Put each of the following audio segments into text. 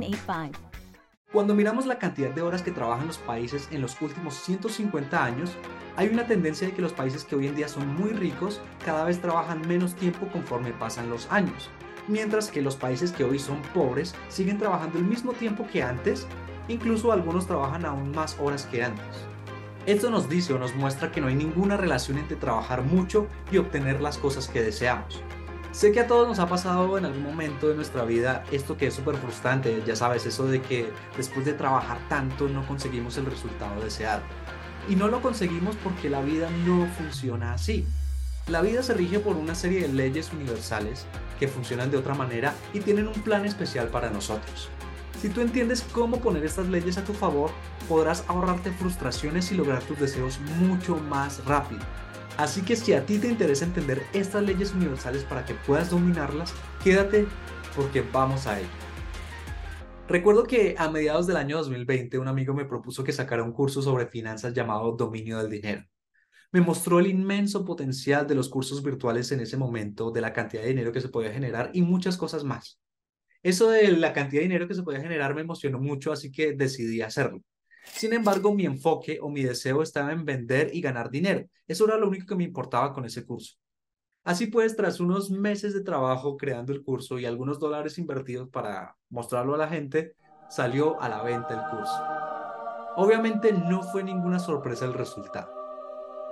906983. Cuando miramos la cantidad de horas que trabajan los países en los últimos 150 años, hay una tendencia de que los países que hoy en día son muy ricos cada vez trabajan menos tiempo conforme pasan los años, mientras que los países que hoy son pobres siguen trabajando el mismo tiempo que antes, incluso algunos trabajan aún más horas que antes. Esto nos dice o nos muestra que no hay ninguna relación entre trabajar mucho y obtener las cosas que deseamos. Sé que a todos nos ha pasado en algún momento de nuestra vida esto que es súper frustrante, ya sabes, eso de que después de trabajar tanto no conseguimos el resultado deseado. Y no lo conseguimos porque la vida no funciona así. La vida se rige por una serie de leyes universales que funcionan de otra manera y tienen un plan especial para nosotros. Si tú entiendes cómo poner estas leyes a tu favor, podrás ahorrarte frustraciones y lograr tus deseos mucho más rápido. Así que si a ti te interesa entender estas leyes universales para que puedas dominarlas, quédate porque vamos a ello. Recuerdo que a mediados del año 2020 un amigo me propuso que sacara un curso sobre finanzas llamado Dominio del Dinero. Me mostró el inmenso potencial de los cursos virtuales en ese momento, de la cantidad de dinero que se podía generar y muchas cosas más. Eso de la cantidad de dinero que se podía generar me emocionó mucho, así que decidí hacerlo. Sin embargo, mi enfoque o mi deseo estaba en vender y ganar dinero. Eso era lo único que me importaba con ese curso. Así pues, tras unos meses de trabajo creando el curso y algunos dólares invertidos para mostrarlo a la gente, salió a la venta el curso. Obviamente no fue ninguna sorpresa el resultado.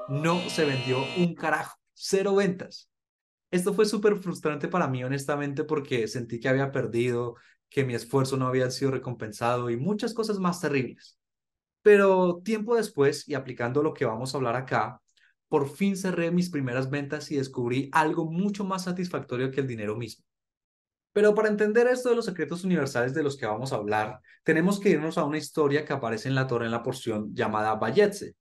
No se vendió un carajo, cero ventas. Esto fue súper frustrante para mí, honestamente, porque sentí que había perdido, que mi esfuerzo no había sido recompensado y muchas cosas más terribles. Pero tiempo después, y aplicando lo que vamos a hablar acá, por fin cerré mis primeras ventas y descubrí algo mucho más satisfactorio que el dinero mismo. Pero para entender esto de los secretos universales de los que vamos a hablar, tenemos que irnos a una historia que aparece en la Torre en la porción llamada Bayetse.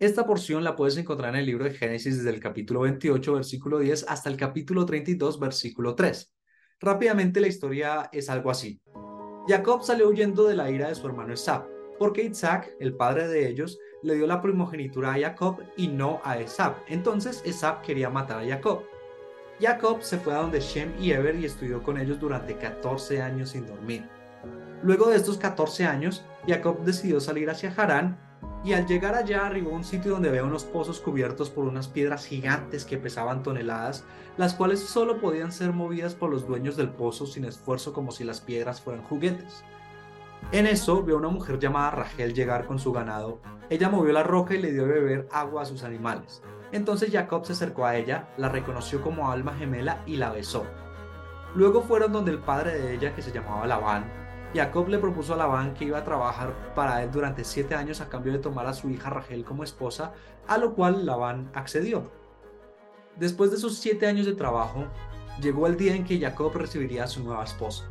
Esta porción la puedes encontrar en el libro de Génesis desde el capítulo 28, versículo 10, hasta el capítulo 32, versículo 3. Rápidamente la historia es algo así. Jacob salió huyendo de la ira de su hermano Esab porque Isaac, el padre de ellos, le dio la primogenitura a Jacob y no a Esab. Entonces Esab quería matar a Jacob. Jacob se fue a donde Shem y Eber y estudió con ellos durante 14 años sin dormir. Luego de estos 14 años, Jacob decidió salir hacia Harán y al llegar allá arribó a un sitio donde había unos pozos cubiertos por unas piedras gigantes que pesaban toneladas, las cuales solo podían ser movidas por los dueños del pozo sin esfuerzo como si las piedras fueran juguetes. En eso vio una mujer llamada Rachel llegar con su ganado. Ella movió la roca y le dio de beber agua a sus animales. Entonces Jacob se acercó a ella, la reconoció como alma gemela y la besó. Luego fueron donde el padre de ella, que se llamaba Labán. Jacob le propuso a Labán que iba a trabajar para él durante siete años a cambio de tomar a su hija Rachel como esposa, a lo cual Labán accedió. Después de esos siete años de trabajo, llegó el día en que Jacob recibiría a su nueva esposa.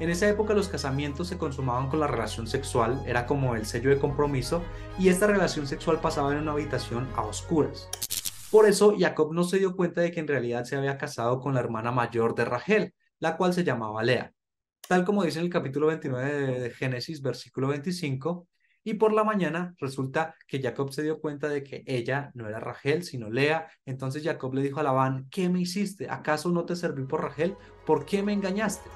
En esa época los casamientos se consumaban con la relación sexual, era como el sello de compromiso, y esta relación sexual pasaba en una habitación a oscuras. Por eso Jacob no se dio cuenta de que en realidad se había casado con la hermana mayor de Rachel, la cual se llamaba Lea. Tal como dice en el capítulo 29 de Génesis, versículo 25, y por la mañana resulta que Jacob se dio cuenta de que ella no era Rachel, sino Lea. Entonces Jacob le dijo a Labán, ¿qué me hiciste? ¿Acaso no te serví por Rachel? ¿Por qué me engañaste?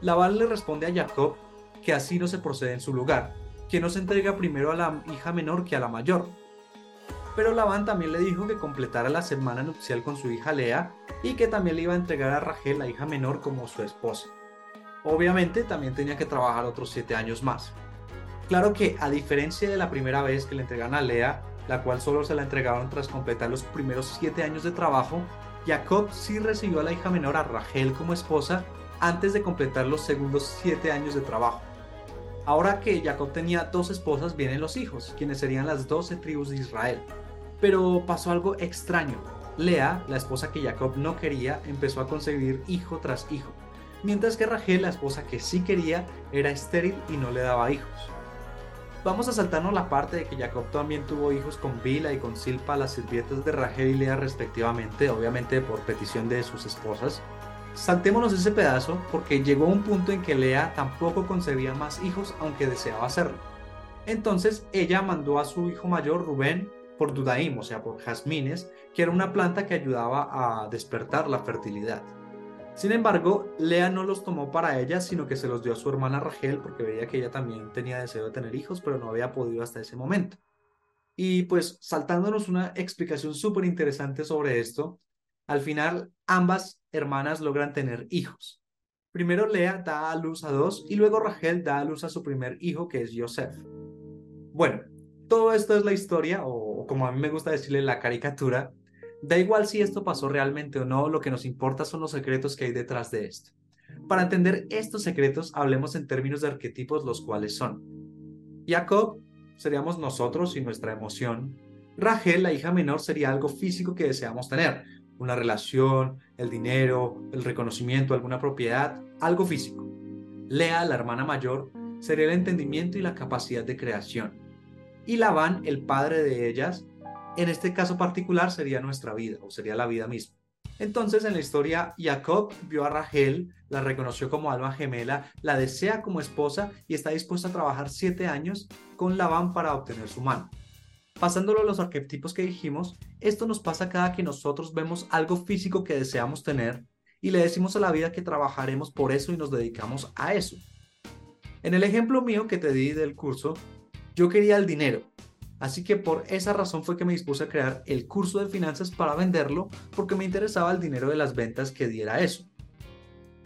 Labán le responde a Jacob que así no se procede en su lugar, que no se entrega primero a la hija menor que a la mayor. Pero Labán también le dijo que completara la semana nupcial con su hija Lea y que también le iba a entregar a Rachel, la hija menor, como su esposa. Obviamente también tenía que trabajar otros 7 años más. Claro que a diferencia de la primera vez que le entregan a Lea, la cual solo se la entregaron tras completar los primeros 7 años de trabajo, Jacob sí recibió a la hija menor a Rachel como esposa antes de completar los segundos 7 años de trabajo. Ahora que Jacob tenía dos esposas, vienen los hijos, quienes serían las 12 tribus de Israel. Pero pasó algo extraño. Lea, la esposa que Jacob no quería, empezó a concebir hijo tras hijo, mientras que Rachel, la esposa que sí quería, era estéril y no le daba hijos. Vamos a saltarnos la parte de que Jacob también tuvo hijos con Bila y con Silpa, las sirvientas de Rachel y Lea respectivamente, obviamente por petición de sus esposas. Saltémonos ese pedazo porque llegó un punto en que Lea tampoco concebía más hijos aunque deseaba hacerlo. Entonces ella mandó a su hijo mayor Rubén por Dudaim, o sea, por jazmines, que era una planta que ayudaba a despertar la fertilidad. Sin embargo, Lea no los tomó para ella, sino que se los dio a su hermana Rachel porque veía que ella también tenía deseo de tener hijos, pero no había podido hasta ese momento. Y pues saltándonos una explicación súper interesante sobre esto, al final ambas hermanas logran tener hijos. Primero Lea da a luz a dos y luego Rachel da a luz a su primer hijo que es Joseph. Bueno, todo esto es la historia, o como a mí me gusta decirle la caricatura, Da igual si esto pasó realmente o no, lo que nos importa son los secretos que hay detrás de esto. Para entender estos secretos, hablemos en términos de arquetipos, los cuales son. Jacob seríamos nosotros y nuestra emoción. Rachel, la hija menor, sería algo físico que deseamos tener. Una relación, el dinero, el reconocimiento, alguna propiedad, algo físico. Lea, la hermana mayor, sería el entendimiento y la capacidad de creación. Y Labán, el padre de ellas, en este caso particular sería nuestra vida o sería la vida misma. Entonces en la historia Jacob vio a Rachel, la reconoció como alma gemela, la desea como esposa y está dispuesta a trabajar siete años con Labán para obtener su mano. Pasándolo a los arquetipos que dijimos, esto nos pasa cada que nosotros vemos algo físico que deseamos tener y le decimos a la vida que trabajaremos por eso y nos dedicamos a eso. En el ejemplo mío que te di del curso, yo quería el dinero, Así que por esa razón fue que me dispuse a crear el curso de finanzas para venderlo porque me interesaba el dinero de las ventas que diera eso.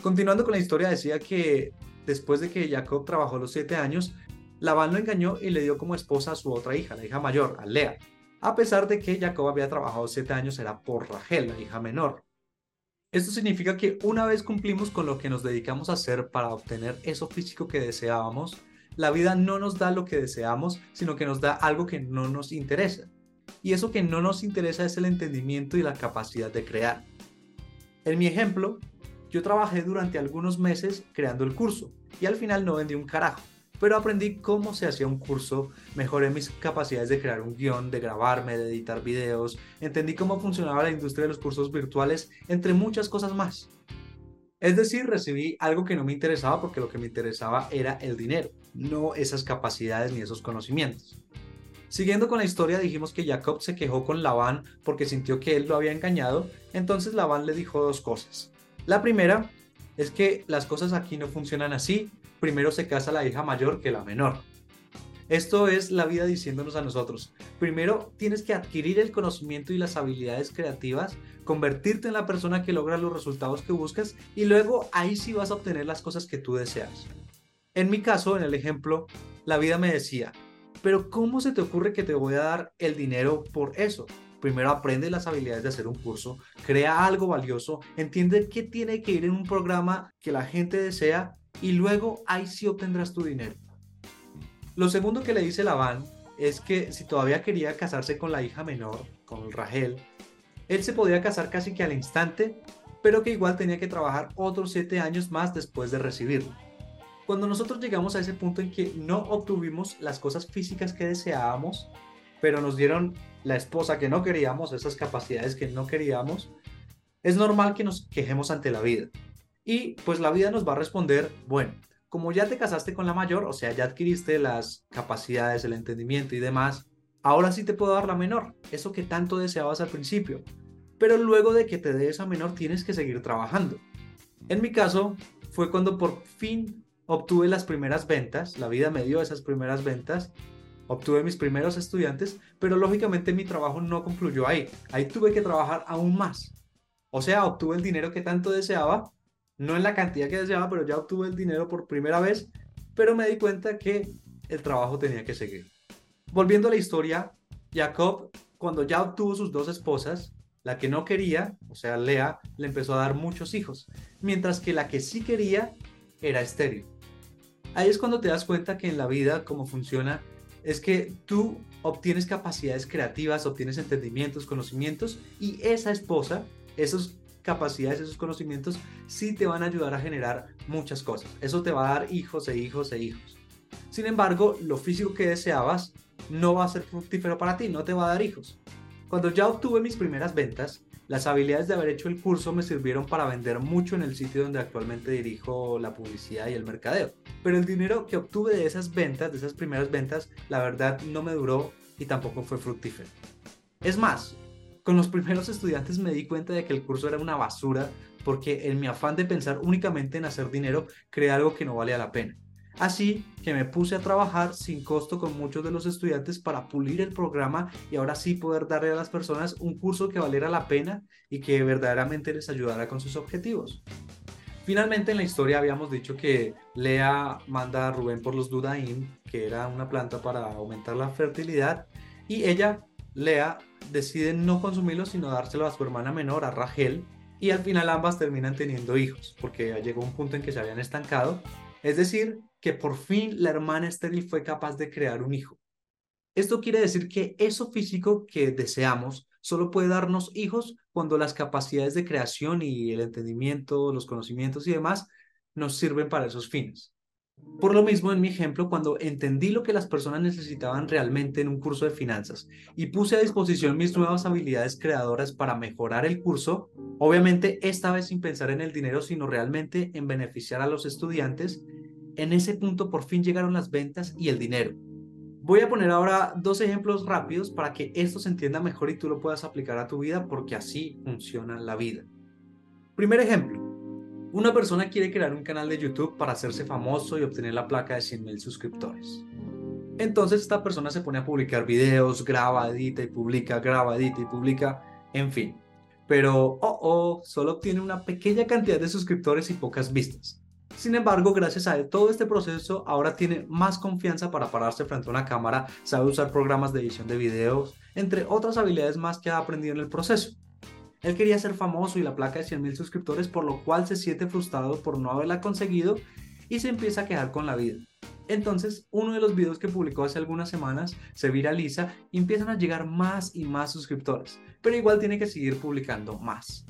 Continuando con la historia decía que después de que Jacob trabajó los siete años, Labán lo engañó y le dio como esposa a su otra hija, la hija mayor, a Lea. A pesar de que Jacob había trabajado siete años, era por Rachel, la hija menor. Esto significa que una vez cumplimos con lo que nos dedicamos a hacer para obtener eso físico que deseábamos, la vida no nos da lo que deseamos, sino que nos da algo que no nos interesa. Y eso que no nos interesa es el entendimiento y la capacidad de crear. En mi ejemplo, yo trabajé durante algunos meses creando el curso y al final no vendí un carajo, pero aprendí cómo se hacía un curso, mejoré mis capacidades de crear un guion, de grabarme, de editar videos, entendí cómo funcionaba la industria de los cursos virtuales, entre muchas cosas más. Es decir, recibí algo que no me interesaba porque lo que me interesaba era el dinero, no esas capacidades ni esos conocimientos. Siguiendo con la historia, dijimos que Jacob se quejó con Labán porque sintió que él lo había engañado, entonces Labán le dijo dos cosas. La primera es que las cosas aquí no funcionan así, primero se casa la hija mayor que la menor. Esto es la vida diciéndonos a nosotros. Primero tienes que adquirir el conocimiento y las habilidades creativas, convertirte en la persona que logra los resultados que buscas y luego ahí sí vas a obtener las cosas que tú deseas. En mi caso, en el ejemplo, la vida me decía, pero ¿cómo se te ocurre que te voy a dar el dinero por eso? Primero aprende las habilidades de hacer un curso, crea algo valioso, entiende qué tiene que ir en un programa que la gente desea y luego ahí sí obtendrás tu dinero. Lo segundo que le dice Labán es que si todavía quería casarse con la hija menor, con Rachel, él se podía casar casi que al instante, pero que igual tenía que trabajar otros siete años más después de recibirlo. Cuando nosotros llegamos a ese punto en que no obtuvimos las cosas físicas que deseábamos, pero nos dieron la esposa que no queríamos, esas capacidades que no queríamos, es normal que nos quejemos ante la vida. Y pues la vida nos va a responder, bueno, como ya te casaste con la mayor, o sea, ya adquiriste las capacidades, el entendimiento y demás, ahora sí te puedo dar la menor, eso que tanto deseabas al principio. Pero luego de que te dé esa menor tienes que seguir trabajando. En mi caso, fue cuando por fin obtuve las primeras ventas, la vida me dio esas primeras ventas, obtuve mis primeros estudiantes, pero lógicamente mi trabajo no concluyó ahí. Ahí tuve que trabajar aún más. O sea, obtuve el dinero que tanto deseaba, no en la cantidad que deseaba, pero ya obtuve el dinero por primera vez, pero me di cuenta que el trabajo tenía que seguir. Volviendo a la historia, Jacob, cuando ya obtuvo sus dos esposas, la que no quería, o sea, Lea, le empezó a dar muchos hijos, mientras que la que sí quería era estéril. Ahí es cuando te das cuenta que en la vida, cómo funciona, es que tú obtienes capacidades creativas, obtienes entendimientos, conocimientos, y esa esposa, esas capacidades, esos conocimientos, sí te van a ayudar a generar muchas cosas. Eso te va a dar hijos e hijos e hijos. Sin embargo, lo físico que deseabas no va a ser fructífero para ti, no te va a dar hijos. Cuando ya obtuve mis primeras ventas, las habilidades de haber hecho el curso me sirvieron para vender mucho en el sitio donde actualmente dirijo la publicidad y el mercadeo. Pero el dinero que obtuve de esas ventas, de esas primeras ventas, la verdad no me duró y tampoco fue fructífero. Es más, con los primeros estudiantes me di cuenta de que el curso era una basura porque en mi afán de pensar únicamente en hacer dinero creé algo que no valía la pena. Así que me puse a trabajar sin costo con muchos de los estudiantes para pulir el programa y ahora sí poder darle a las personas un curso que valiera la pena y que verdaderamente les ayudara con sus objetivos. Finalmente en la historia habíamos dicho que Lea manda a Rubén por los Dudaim, que era una planta para aumentar la fertilidad, y ella, Lea, decide no consumirlos sino dárselo a su hermana menor, a Rachel, y al final ambas terminan teniendo hijos, porque llegó un punto en que se habían estancado. Es decir, que por fin la hermana estéril fue capaz de crear un hijo. Esto quiere decir que eso físico que deseamos solo puede darnos hijos cuando las capacidades de creación y el entendimiento, los conocimientos y demás nos sirven para esos fines. Por lo mismo, en mi ejemplo, cuando entendí lo que las personas necesitaban realmente en un curso de finanzas y puse a disposición mis nuevas habilidades creadoras para mejorar el curso, obviamente esta vez sin pensar en el dinero, sino realmente en beneficiar a los estudiantes, en ese punto por fin llegaron las ventas y el dinero. Voy a poner ahora dos ejemplos rápidos para que esto se entienda mejor y tú lo puedas aplicar a tu vida porque así funciona la vida. Primer ejemplo. Una persona quiere crear un canal de YouTube para hacerse famoso y obtener la placa de 100.000 suscriptores. Entonces esta persona se pone a publicar videos, graba, edita y publica, graba, edita y publica, en fin. Pero, oh, oh, solo obtiene una pequeña cantidad de suscriptores y pocas vistas. Sin embargo, gracias a todo este proceso, ahora tiene más confianza para pararse frente a una cámara, sabe usar programas de edición de videos, entre otras habilidades más que ha aprendido en el proceso. Él quería ser famoso y la placa de 100.000 suscriptores, por lo cual se siente frustrado por no haberla conseguido y se empieza a quejar con la vida. Entonces, uno de los videos que publicó hace algunas semanas se viraliza y empiezan a llegar más y más suscriptores, pero igual tiene que seguir publicando más.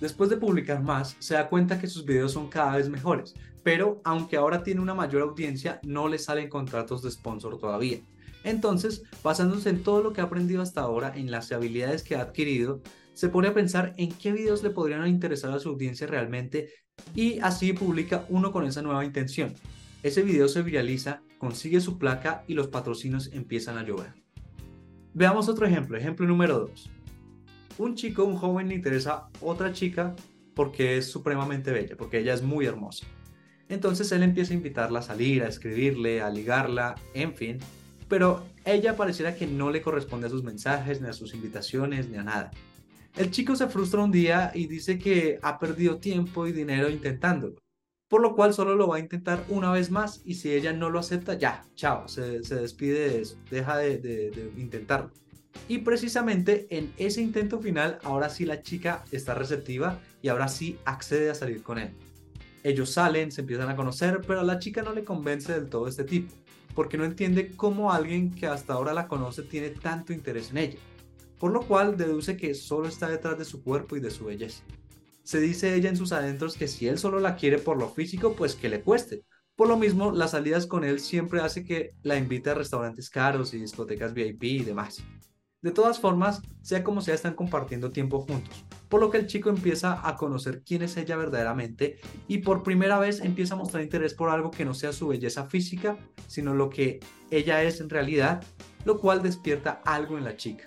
Después de publicar más, se da cuenta que sus videos son cada vez mejores, pero aunque ahora tiene una mayor audiencia, no le salen contratos de sponsor todavía. Entonces, basándose en todo lo que ha aprendido hasta ahora, en las habilidades que ha adquirido, se pone a pensar en qué videos le podrían interesar a su audiencia realmente y así publica uno con esa nueva intención. Ese video se viraliza, consigue su placa y los patrocinios empiezan a llover. Veamos otro ejemplo, ejemplo número 2 un chico, un joven le interesa otra chica porque es supremamente bella, porque ella es muy hermosa. Entonces él empieza a invitarla a salir, a escribirle, a ligarla, en fin, pero ella pareciera que no le corresponde a sus mensajes, ni a sus invitaciones, ni a nada. El chico se frustra un día y dice que ha perdido tiempo y dinero intentándolo, por lo cual solo lo va a intentar una vez más y si ella no lo acepta, ya, chao, se, despide de eso, deja de, de intentarlo. Y precisamente en ese intento final, ahora sí la chica está receptiva y ahora sí accede a salir con él. Ellos salen, se empiezan a conocer, pero a la chica no le convence del todo este tipo, porque no entiende cómo alguien que hasta ahora la conoce tiene tanto interés en ella, por lo cual deduce que solo está detrás de su cuerpo y de su belleza. Se dice ella en sus adentros que si él solo la quiere por lo físico, pues que le cueste. Por lo mismo, las salidas con él siempre hace que la invite a restaurantes caros y discotecas VIP y demás. De todas formas, sea como sea, están compartiendo tiempo juntos, por lo que el chico empieza a conocer quién es ella verdaderamente y por primera vez empieza a mostrar interés por algo que no sea su belleza física, sino lo que ella es en realidad, lo cual despierta algo en la chica.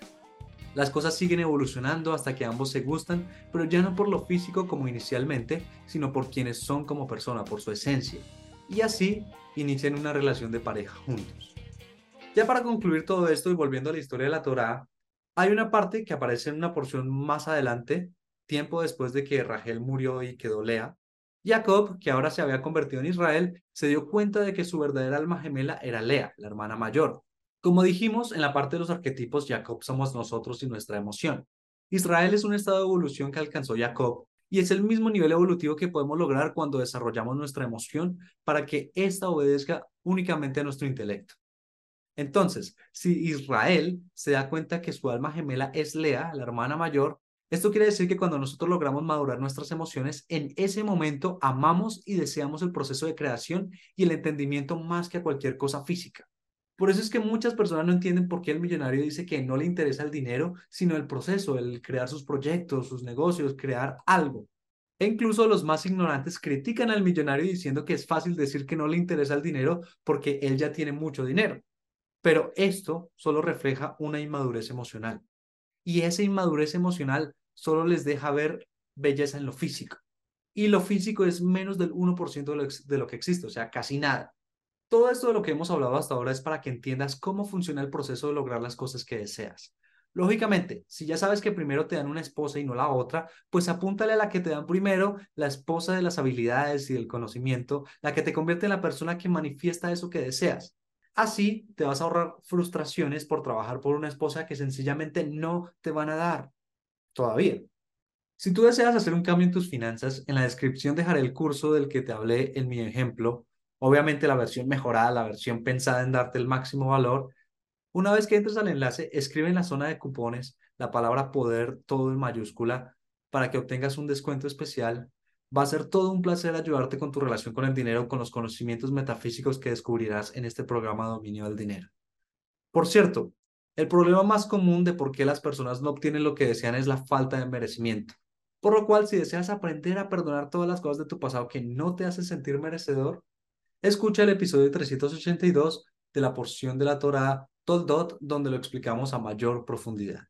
Las cosas siguen evolucionando hasta que ambos se gustan, pero ya no por lo físico como inicialmente, sino por quienes son como persona, por su esencia. Y así inician una relación de pareja juntos. Ya para concluir todo esto y volviendo a la historia de la Torá, hay una parte que aparece en una porción más adelante, tiempo después de que Rachel murió y quedó Lea, Jacob, que ahora se había convertido en Israel, se dio cuenta de que su verdadera alma gemela era Lea, la hermana mayor. Como dijimos en la parte de los arquetipos, Jacob somos nosotros y nuestra emoción. Israel es un estado de evolución que alcanzó Jacob y es el mismo nivel evolutivo que podemos lograr cuando desarrollamos nuestra emoción para que ésta obedezca únicamente a nuestro intelecto. Entonces, si Israel se da cuenta que su alma gemela es Lea, la hermana mayor, esto quiere decir que cuando nosotros logramos madurar nuestras emociones, en ese momento amamos y deseamos el proceso de creación y el entendimiento más que a cualquier cosa física. Por eso es que muchas personas no entienden por qué el millonario dice que no le interesa el dinero, sino el proceso, el crear sus proyectos, sus negocios, crear algo. E incluso los más ignorantes critican al millonario diciendo que es fácil decir que no le interesa el dinero porque él ya tiene mucho dinero. Pero esto solo refleja una inmadurez emocional. Y esa inmadurez emocional solo les deja ver belleza en lo físico. Y lo físico es menos del 1% de lo, de lo que existe, o sea, casi nada. Todo esto de lo que hemos hablado hasta ahora es para que entiendas cómo funciona el proceso de lograr las cosas que deseas. Lógicamente, si ya sabes que primero te dan una esposa y no la otra, pues apúntale a la que te dan primero, la esposa de las habilidades y del conocimiento, la que te convierte en la persona que manifiesta eso que deseas. Así te vas a ahorrar frustraciones por trabajar por una esposa que sencillamente no te van a dar todavía. Si tú deseas hacer un cambio en tus finanzas, en la descripción dejaré el curso del que te hablé en mi ejemplo Obviamente la versión mejorada, la versión pensada en darte el máximo valor. Una vez que entres al enlace, escribe en la zona de cupones la palabra poder todo en mayúscula para que obtengas un descuento especial. Va a ser todo un placer ayudarte con tu relación con el dinero, con los conocimientos metafísicos que descubrirás en este programa Dominio del Dinero. Por cierto, el problema más común de por qué las personas no obtienen lo que desean es la falta de merecimiento. Por lo cual, si deseas aprender a perdonar todas las cosas de tu pasado que no te hacen sentir merecedor, Escucha el episodio 382 de la porción de la Torah Toldot, donde lo explicamos a mayor profundidad.